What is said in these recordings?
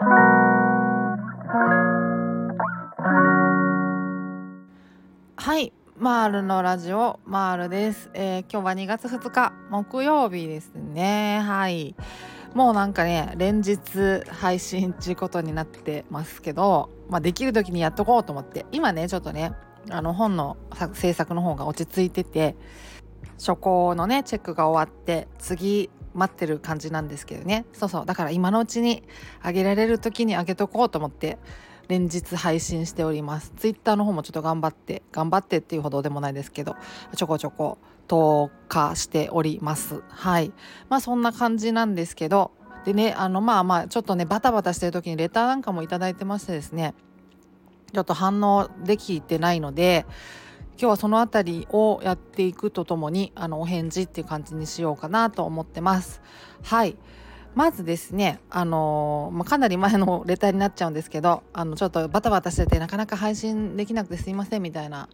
はいマールのラジオマールです、えー、今日は2月2日木曜日ですね。はい。もうなんかね連日配信っていうことになってますけど、まあ、できる時にやっとこうと思って今ねちょっとねあの本の制作の方が落ち着いてて初稿のねチェックが終わって次待ってる感じなんですけどね。そうそう。だから今のうちにあげられる時にあげとこうと思って連日配信しております。ツイッターの方もちょっと頑張って頑張ってっていうほどでもないですけどちょこちょこ投下しております。はい。まあそんな感じなんですけどでねあのまあまあちょっとねバタバタしてる時にレターなんかも頂いてましてですねちょっと反応できてないので今日はその辺りをやっていくとともにあのお返事っていう感じにしようかなと思ってます。はいまずですね、あのー、まあ、かなり前のレターになっちゃうんですけどあのちょっとバタバタしててなかなか配信できなくてすいませんみたいな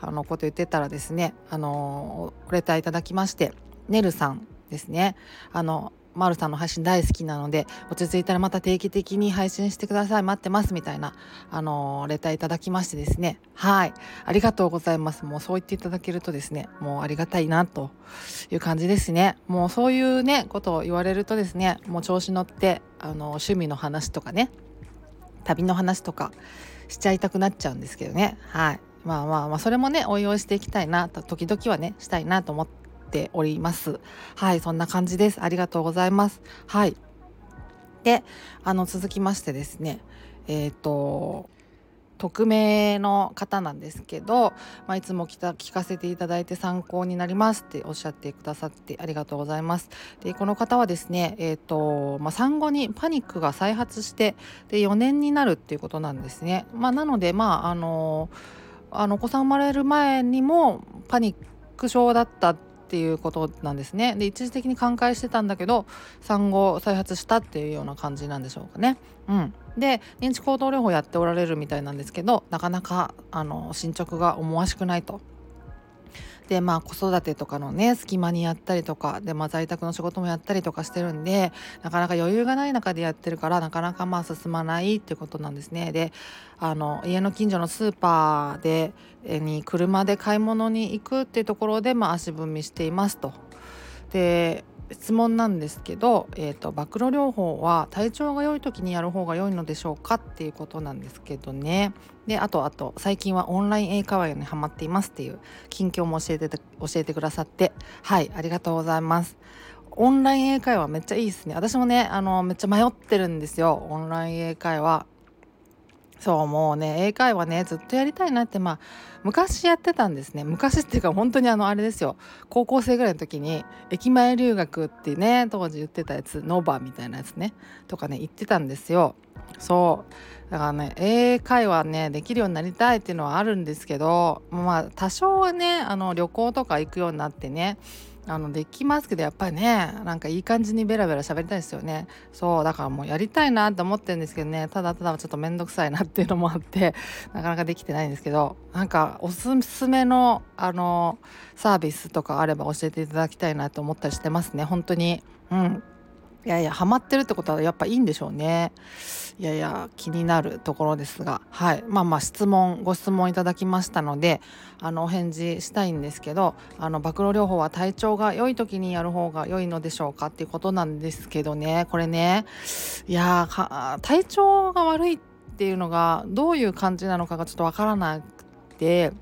あのこと言ってたらですね、あのー、レターいただきましてねるさんですねあのマールさんの配信大好きなので落ち着いたらまた定期的に配信してください。待ってますみたいなあのレターいただきましてですね。はい。ありがとうございます。もうそう言っていただけるとですねもうありがたいなという感じですね。もうそういうねことを言われるとですねもう調子乗ってあの趣味の話とかね旅の話とかしちゃいたくなっちゃうんですけどね。はい。まあまあまあそれもねお祝いしていきたいなと時々はねしたいなと思ってております。はいそんな感じです。ありがとうございます。はい。であの続きましてですね。えっ、ー、と匿名の方なんですけど、まあ、いつも聞かせていただいて参考になりますっておっしゃってくださってありがとうございます。でこの方はですね、えーとまあ、産後にパニックが再発してで4年になるっていうことなんですね。まあ、なのでまああのあのお子さん生まれる前にもパニック症だったってっていうことなんですねで一時的に寛解してたんだけど産後再発したっていうような感じなんでしょうかね。うん、で認知行動療法やっておられるみたいなんですけどなかなかあの進捗が思わしくないと。でまあ子育てとかのね隙間にやったりとかで、まあ、在宅の仕事もやったりとかしてるんでなかなか余裕がない中でやってるからなかなかまあ進まないっていうことなんですね。であの家の近所のスーパーでに車で買い物に行くっていうところで、まあ、足踏みしていますと。で質問なんですけど、えーと、暴露療法は体調が良い時にやる方が良いのでしょうかっていうことなんですけどね。であとあと最近はオンライン英会話にハマっていますっていう近況も教えて教えてくださってはいありがとうございます。オンライン英会話めっちゃいいですね。私もねあのめっちゃ迷ってるんですよ。オンライン英会話。そうもうね英会話ねずっとやりたいなってまあ昔やってたんですね。昔っていうか本当にあのあれですよ。高校生ぐらいの時に駅前留学ってね当時言ってたやつノバみたいなやつねとかね言ってたんですよ。そう。だからね英会話ねできるようになりたいっていうのはあるんですけどまあ多少はねあの旅行とか行くようになってねあのできますけどやっぱりねなんかいい感じにベラベラ喋りたいですよね。そうだからもうやりたいなって思ってるんですけどね。ただただちょっと面倒くさいなっていうのもあって なかなかできてないんですけどなんかおすすめのあのサービスとかあれば教えていただきたいなと思ったりしてますね。本当に。うん。いやいやハマってるってことはやっぱいいんでしょうね。やや気になるところですがはい。まあまあ質問ご質問いただきましたのであのお返事したいんですけどあの暴露療法は体調が良い時にやる方が良いのでしょうかっていうことなんですけどね。これねいや体調が悪いっていうのがどういう感じなのかがちょっとわからなくて。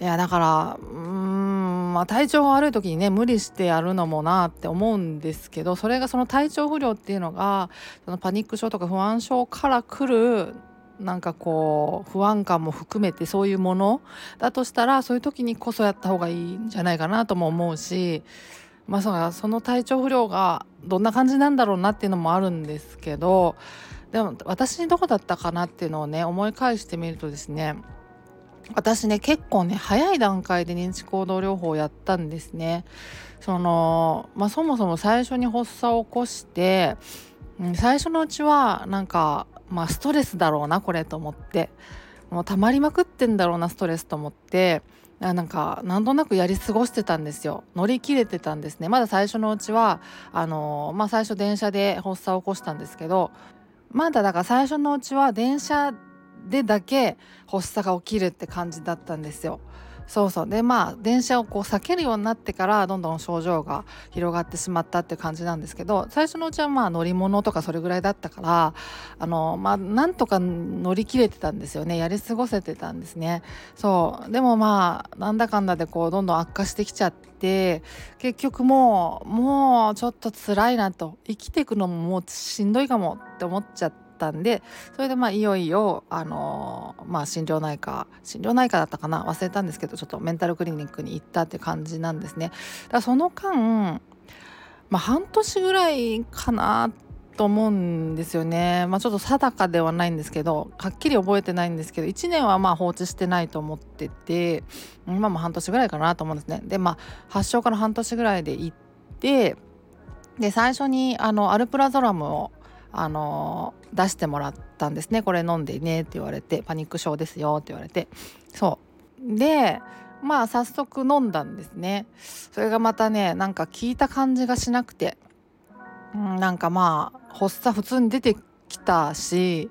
いやだからうーんまあ体調が悪い時にね無理してやるのもなって思うんですけどそれがその体調不良っていうのがそのパニック症とか不安症から来るなんかこう不安感も含めてそういうものだとしたらそういう時にこそやった方がいいんじゃないかなとも思うしまあその体調不良がどんな感じなんだろうなっていうのもあるんですけどでも私にどこだったかなっていうのをね思い返してみるとですね私ね結構ね早い段階で認知行動療法をやったんですね。そのまあ、そもそも最初に発作を起こして、うん、最初のうちはなんか、まあ、ストレスだろうなこれと思って。もう溜まりまくってんだろうなストレスと思って。なんかなんとなくやり過ごしてたんですよ。乗り切れてたんですね。まだ最初のうちはあの、まあ、最初電車で発作を起こしたんですけどまだだから最初のうちは電車でだけ発作が起きるって感じだったんですよ。そうそう。でまあ電車をこう避けるようになってからどんどん症状が広がってしまったって感じなんですけど最初のうちはまあ乗り物とかそれぐらいだったからあのまあなんとか乗り切れてたんですよね。やり過ごせてたんですね。そう。でもまあなんだかんだでこうどんどん悪化してきちゃって結局もうもうちょっと辛いなと。生きていくのももうしんどいかもって思っちゃってったんでそれでまあいよいよあのー、まあ心療内科心療内科だったかな？忘れたんですけどちょっとメンタルクリニックに行ったって感じなんですね。だからその間まあ半年ぐらいかなと思うんですよね。まあちょっと定かではないんですけどはっきり覚えてないんですけど1年はまあ放置してないと思ってて今も半年ぐらいかなと思うんですね。でまあ発症から半年ぐらいで行ってで最初にあのアルプラゾラムをあの出してもらったんですね。これ飲んでねって言われてパニック症ですよって言われて。そう。でまあ早速飲んだんですね。それがまたねなんか効いた感じがしなくて、うん、なんかまあ発作普通に出てきたし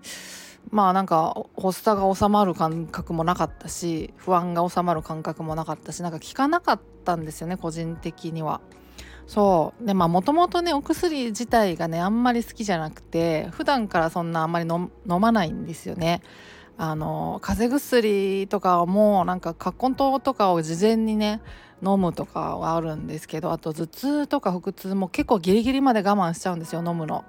まあなんか発作が収まる感覚もなかったし不安が収まる感覚もなかったしなんか効かなかったんですよね個人的には。そうでまあもともとねお薬自体がねあんまり好きじゃなくて普段からそんなあんまり飲まないんですよね。あの風邪薬とかもなんか葛根湯とかを事前にね飲むとかはあるんですけどあと頭痛とか腹痛も結構ギリギリまで我慢しちゃうんですよ飲むの。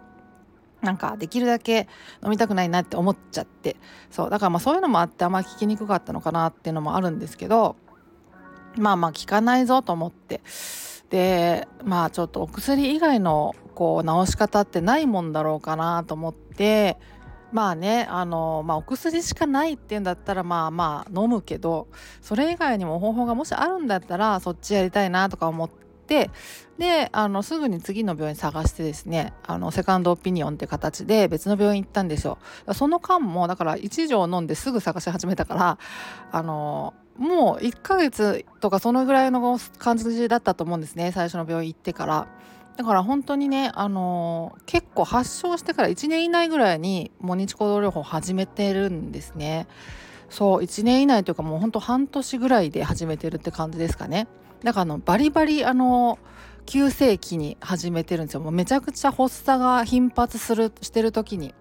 なんかできるだけ飲みたくないなって思っちゃってそうだからまあそういうのもあってあんまり効きにくかったのかなっていうのもあるんですけどまあまあ効かないぞと思ってでまあちょっとお薬以外のこう治し方ってないもんだろうかなと思ってまあねあの、まあ、お薬しかないっていうんだったらまあまあ飲むけどそれ以外にも方法がもしあるんだったらそっちやりたいなとか思ってであのすぐに次の病院探してですねあのセカンドオピニオンって形で別の病院行ったんですよ。その間もだから1錠飲んですぐ探し始めたからあのもう1ヶ月とかそのぐらいの感じだったと思うんですね最初の病院行ってから。だから本当にね、あのー、結構発症してから1年以内ぐらいにもう日行動療法始めてるんですね。そう1年以内というかもうほんと半年ぐらいで始めてるって感じですかね。だからあのバリバリあの急性期に始めてるんですよ。もうめちゃくちゃ発作が頻発するしてる時に。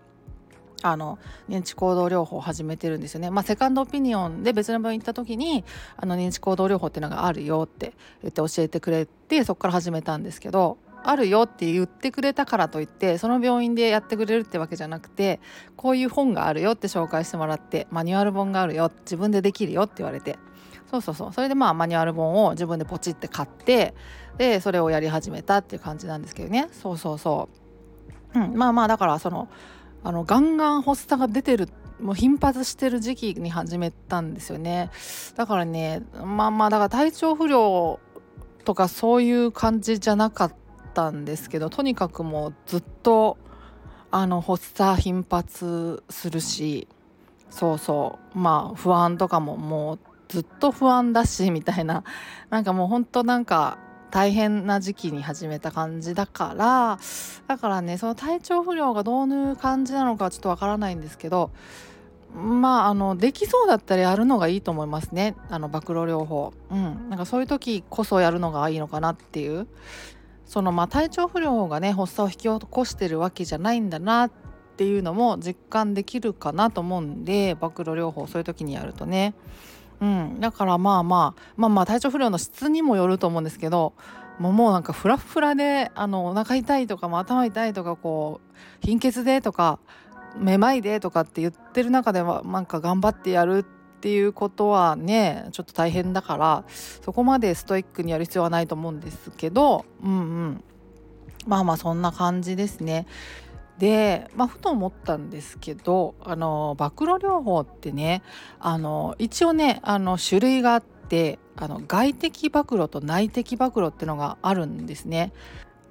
あの認知行動療法を始めてるんですよね。まあ、セカンドオピニオンで別の病院行った時にあの認知行動療法っていうのがあるよって言って教えてくれてそこから始めたんですけどあるよって言ってくれたからといってその病院でやってくれるってわけじゃなくてこういう本があるよって紹介してもらってマニュアル本があるよ自分でできるよって言われて。そうそうそう。それでまあマニュアル本を自分でポチって買ってでそれをやり始めたっていう感じなんですけどね。そうそうそう、うん、まあまあだからそのあのガンガン発作が出てるもう頻発してる時期に始めたんですよね。だからねまあまあだから体調不良とかそういう感じじゃなかったんですけどとにかくもうずっとあの発作頻発するしそうそう。まあ不安とかももうずっと不安だしみたいな。なんかもうほんとなんか大変な時期に始めた感じだからだからねその体調不良がどういう感じなのかちょっとわからないんですけどまああのできそうだったらやるのがいいと思いますね。あの暴露療法。うん。なんかそういう時こそやるのがいいのかなっていう。そのまあ体調不良がね発作を引き起こしてるわけじゃないんだなっていうのも実感できるかなと思うんで暴露療法そういう時にやるとね。うん、だからまあまあまあまあ体調不良の質にもよると思うんですけどもうもうなんかフラフラであのお腹痛いとかも頭痛いとかこう貧血でとかめまいでとかって言ってる中ではなんか頑張ってやるっていうことはねちょっと大変だからそこまでストイックにやる必要はないと思うんですけどうんうんまあまあそんな感じですね。で、まあ、ふと思ったんですけどあの暴露療法ってねあの一応ねあの種類があってあの外的暴露と内的暴露ってのがあるんですね。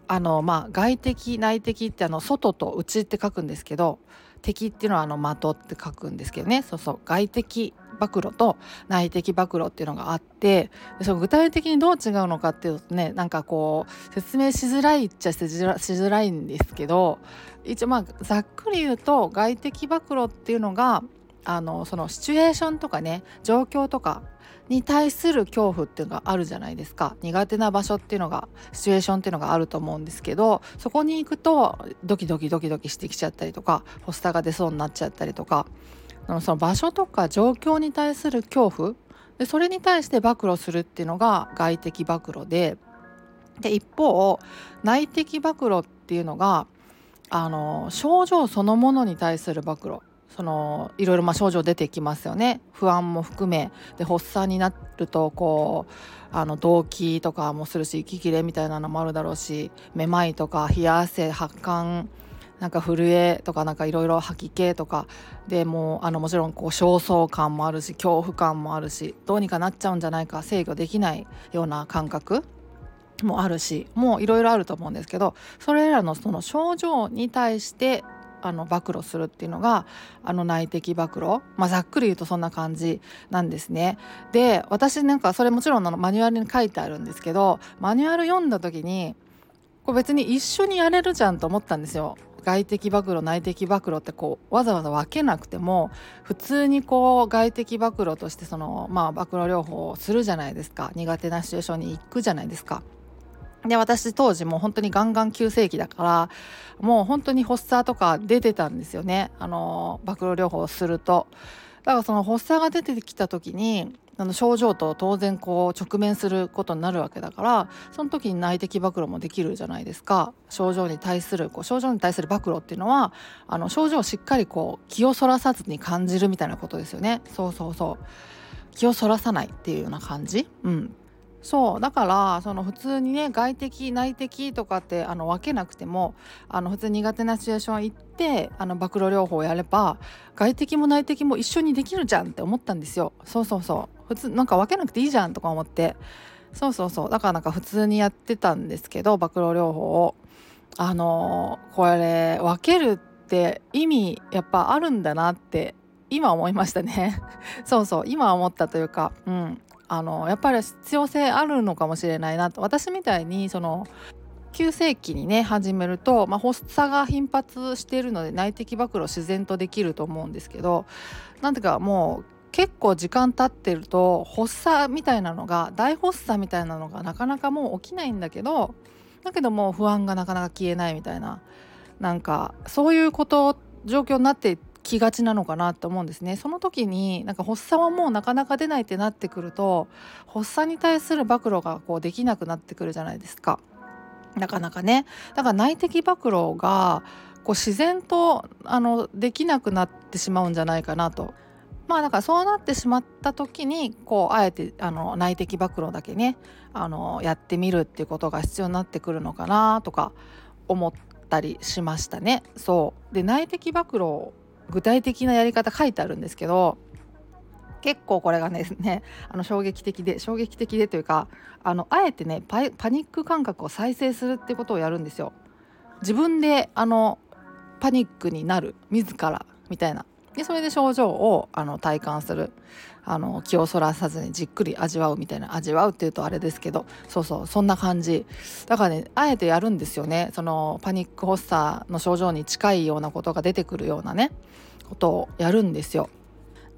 あのまあ外的内的ってあの外と内って書くんですけど敵っていうのはあの的って書くんですけどねそうそう外的暴露と内的暴露っていうのがあってその具体的にどう違うのかっていうとねなんかこう説明しづらいっちゃしづらいんですけど一応まあざっくり言うと外的暴露っていうのがあのそのシチュエーションとかね状況とかに対する恐怖っていうのがあるじゃないですか。苦手な場所っていうのがシチュエーションっていうのがあると思うんですけどそこに行くとドキドキドキドキしてきちゃったりとか発作が出そうになっちゃったりとかその場所とか状況に対する恐怖でそれに対して暴露するっていうのが外的暴露でで一方内的暴露っていうのがあの症状そのものに対する暴露。そのいろいろま症状出てきますよね。不安も含めで発作になるとこうあの動悸とかもするし息切れみたいなのもあるだろうしめまいとか冷や汗発汗なんか震えとかなんかいろいろ吐き気とかでもうあのもちろんこう焦燥感もあるし恐怖感もあるしどうにかなっちゃうんじゃないか制御できないような感覚もあるしもういろいろあると思うんですけどそれらのその症状に対してあの暴露するっていうのがあの内的暴露、まあ、ざっくり言うとそんな感じなんですね。で私なんかそれもちろんのマニュアルに書いてあるんですけどマニュアル読んだ時にこれ別に一緒にやれるじゃんと思ったんですよ。外的暴露内的暴露ってこうわざわざ分けなくても普通にこう外的暴露としてそのまあ暴露療法をするじゃないですか苦手なシチュエーションに行くじゃないですか。で私当時もう本当にガンガン急性期だからもう本当に発作とか出てたんですよねあの暴露療法をすると。だからその発作が出てきた時にあの症状と当然こう直面することになるわけだからその時に内的暴露もできるじゃないですか。症状に対するこう症状に対する暴露っていうのはあの症状をしっかりこう気をそらさずに感じるみたいなことですよね。そうそうそう。気をそらさないっていうような感じ、うん、そう。だからその普通にね外的内的とかってあの分けなくてもあの普通苦手なシチュエーション行ってあの暴露療法をやれば外的も内的も一緒にできるじゃんって思ったんですよ。そうそうそう。普通なんか分けなくていいじゃんとか思って。そうそうそう。だからなんか普通にやってたんですけど暴露療法を。あのー、これ分けるって意味やっぱあるんだなって今思いましたね。そうそう。今思ったというかうん。あのやっぱり必要性あるのかもしれないなと。私みたいにその急性期にね始めると、まあ、発作が頻発しているので内的暴露自然とできると思うんですけどなんていうかもう結構時間経ってると発作みたいなのが大発作みたいなのがなかなかもう起きないんだけどだけどもう不安がなかなか消えないみたいななんかそういうこと状況になってきがちなのかなと思うんですね。その時になんか発作はもうなかなか出ないってなってくると発作に対する暴露がこうできなくなってくるじゃないですか。なかなかね。だから内的暴露がこう自然とあのできなくなってしまうんじゃないかなと。まあだからそうなってしまった時にこうあえてあの内的暴露だけねあのやってみるっていうことが必要になってくるのかなとか思ったりしましたね。そうで内的暴露具体的なやり方書いてあるんですけど結構これがですねあの衝撃的で衝撃的でというかあのあえてねパニック感覚を再生するってことをやるんですよ。自分であのパニックになる自らみたいなでそれで症状をあの体感する。あの気をそらさずにじっくり味わうみたいな。味わうっていうとあれですけど。そうそう。そんな感じ。だからねあえてやるんですよね。そのパニック発作の症状に近いようなことが出てくるようなねことをやるんですよ。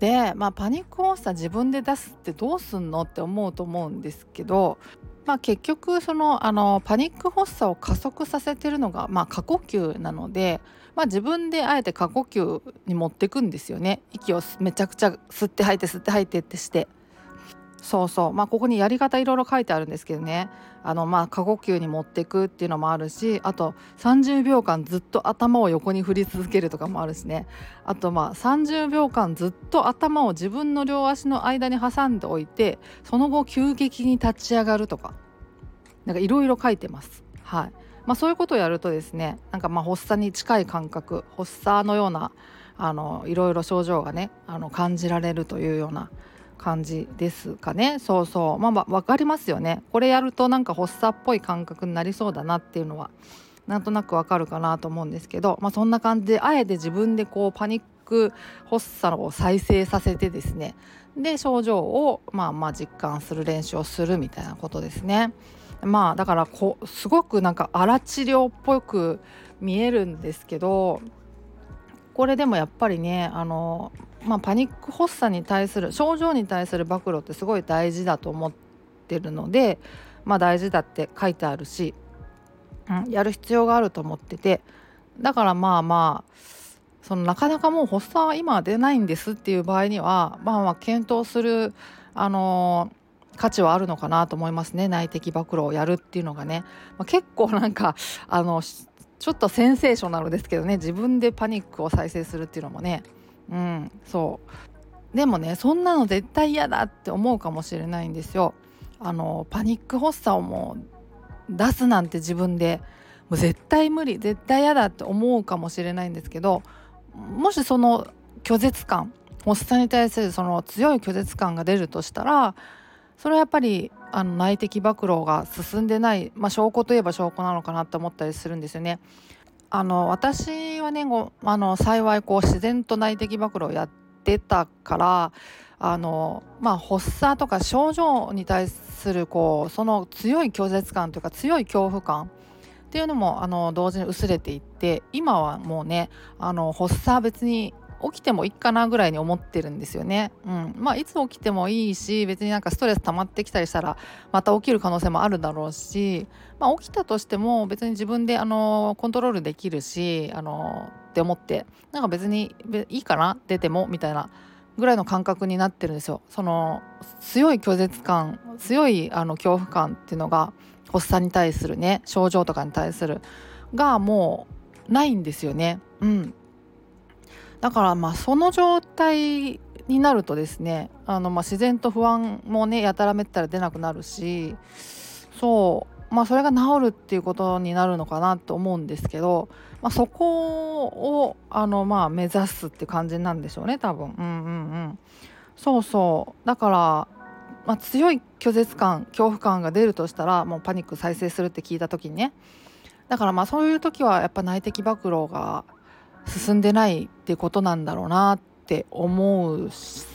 でまあパニック発作自分で出すってどうすんのって思うと思うんですけどまあ、結局そのあのパニック発作を加速させてるのが、まあ、過呼吸なのでまあ、自分であえて過呼吸に持ってくんですよね。息をめちゃくちゃ吸って吐いて吸って吐いてってして。そうそう。まあここにやり方いろいろ書いてあるんですけどね。あのまあ過呼吸に持っていくっていうのもあるしあと30秒間ずっと頭を横に振り続けるとかもあるしね。あとまあ30秒間ずっと頭を自分の両足の間に挟んでおいてその後急激に立ち上がるとか。なんかいろいろ書いてます。はい。まあ、そういうことをやるとですねなんかまあ発作に近い感覚発作のようなあのいろいろ症状がねあの感じられるというような感じですかね。そうそう。まあ、まあ、分かりますよね。これやるとなんか発作っぽい感覚になりそうだなっていうのはなんとなくわかるかなと思うんですけど、まあ、そんな感じであえて自分でこうパニック発作を再生させてですね。で症状をまあまあ実感する練習をするみたいなことですね。まあだからこすごくなんか荒治療っぽく見えるんですけどこれでもやっぱりねあの、まあ、パニック発作に対する症状に対する暴露ってすごい大事だと思ってるので、まあ、大事だって書いてあるし、うん、やる必要があると思っててだからまあまあそのなかなかもう発作は今は出ないんですっていう場合にはまあまあ検討するあの価値はあるのかなと思いますね。内的暴露をやるっていうのがね、まあ、結構なんかあのちょっとセンセーショナルですけどね。自分でパニックを再生するっていうのもね。うんそう。でもねそんなの絶対嫌だって思うかもしれないんですよ。あのパニック発作をもう出すなんて自分で。もう絶対無理絶対嫌だって思うかもしれないんですけどもしその拒絶感発作に対するその強い拒絶感が出るとしたらそれはやっぱりあの内的暴露が進んでない、まあ、証拠といえば証拠なのかなって思ったりするんですよね。あの私はねあの幸いこう自然と内的暴露をやってたからあの、まあ、発作とか症状に対するこうその強い拒絶感というか強い恐怖感っていうのもあの同時に薄れていって今はもうねあの発作別に起きてもいいかなぐらいに思ってるんですよね。うん、まあいつ起きてもいいし別になんかストレス溜まってきたりしたらまた起きる可能性もあるだろうし、まあ、起きたとしても別に自分であのコントロールできるしあのって思ってなんか別にいいかな？出ても？みたいなぐらいの感覚になってるんですよ。その強い拒絶感強いあの恐怖感っていうのが発作に対するね症状とかに対するがもうないんですよね。うん、だからまあその状態になるとですねあのまあ自然と不安もねやたらめったら出なくなるしそうまあそれが治るっていうことになるのかなと思うんですけど、まあ、そこをあのまあ目指すって感じなんでしょうね多分。うんうんうん。そうそう。だから、まあ、強い拒絶感恐怖感が出るとしたらもうパニック再生するって聞いた時にね。だからまあそういう時はやっぱ内的暴露が進んでないってことなんだろうなって思うん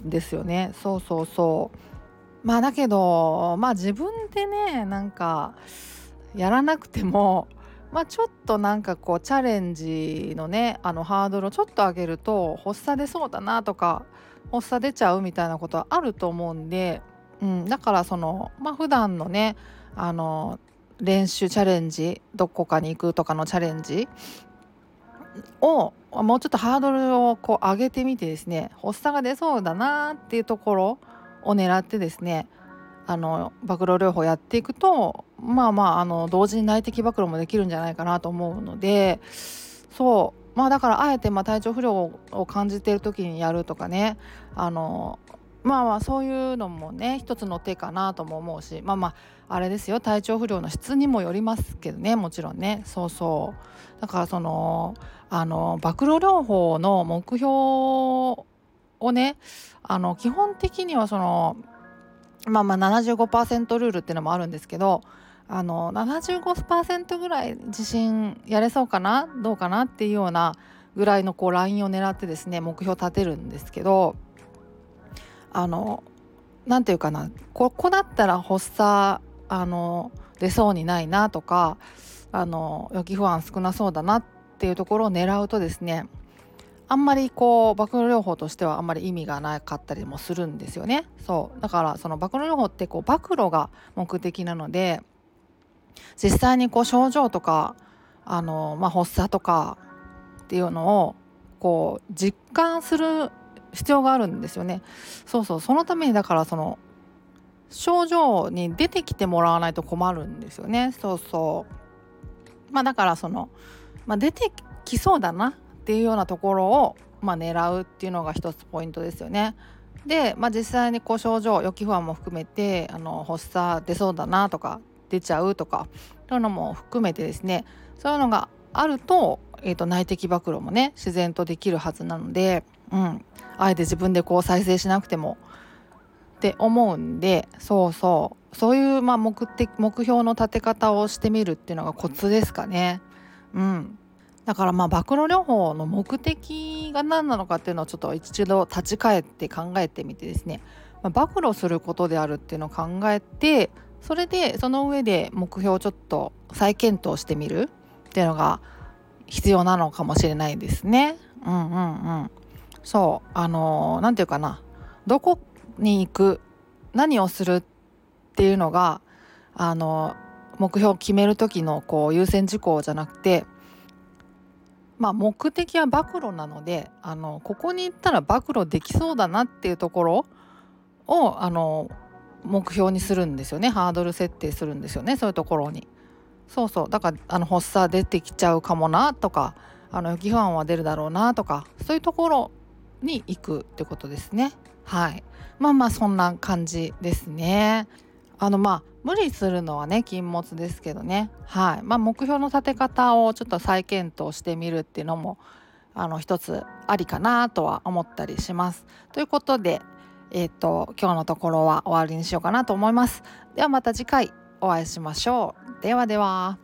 ですよね。そうそうそう。まあだけどまあ自分でねなんかやらなくてもまあちょっとなんかこうチャレンジのねあのハードルをちょっと上げると発作出そうだなとか発作出ちゃうみたいなことはあると思うんで、うん、だからそのまあ普段のねあの練習チャレンジどこかに行くとかのチャレンジをもうちょっとハードルをこう上げてみてですね発作が出そうだなっていうところを狙ってですねあの暴露療法やっていくとまあまああの同時に内的暴露もできるんじゃないかなと思うのでそうまあだからあえてま体調不良を感じてる時にやるとかねあのまあまあそういうのもね一つの手かなとも思うしまあまああれですよ体調不良の質にもよりますけどねもちろんね。そうそう。だからそのあの暴露療法の目標をねあの基本的にはそのまあまあ75%ルールっていうのもあるんですけどあの75%ぐらい自信やれそうかなどうかなっていうようなぐらいのこうラインを狙ってですね目標立てるんですけどあの何て言うかなここだったら発作あの出そうにないなとかあの予期不安少なそうだなっていうところを狙うとですねあんまりこう暴露療法としてはあんまり意味がなかったりもするんですよね。そう。だからその暴露療法ってこう暴露が目的なので実際にこう症状とかあの、まあ、発作とかっていうのをこう実感する必要があるんですよね。そうそう。そのためにだからその症状に出てきてもらわないと困るんですよね。そうそう。まあだからその、まあ、出てきそうだなっていうようなところを、まあ、狙うっていうのが一つポイントですよね。で、まあ、実際にこう症状予期不安も含めてあの発作出そうだなとか出ちゃうとかそういうのも含めてですね。そういうのがあると,、えーと内的暴露もね自然とできるはずなので、うん、あえて自分でこう再生しなくてもって思うんでそうそうそういうまあ目的目標の立て方をしてみるっていうのがコツですかね。うん、だからまあ暴露療法の目的が何なのかっていうのをちょっと一度立ち返って考えてみてですね、まあ、暴露することであるっていうのを考えてそれでその上で目標をちょっと再検討してみるっていうのが必要なのかもしれないですね。うんうんうん。そうあの何て言うかな。どこに行く何をするっていうのがあの目標を決める時のこう優先事項じゃなくてまあ目的は暴露なのであのここに行ったら暴露できそうだなっていうところをあの目標にするんですよね。ハードル設定するんですよね。そういうところに。そうそう。だからあの発作出てきちゃうかもなとかあの予期不安は出るだろうなとかそういうところに行くってことですね。はい。まあまあそんな感じですね。あのまあ無理するのはね禁物ですけどね。はい。まあ目標の立て方をちょっと再検討してみるっていうのもあの一つありかなとは思ったりします。ということでえっ、ー、と今日のところは終わりにしようかなと思います。ではまた次回お会いしましょう。ではでは。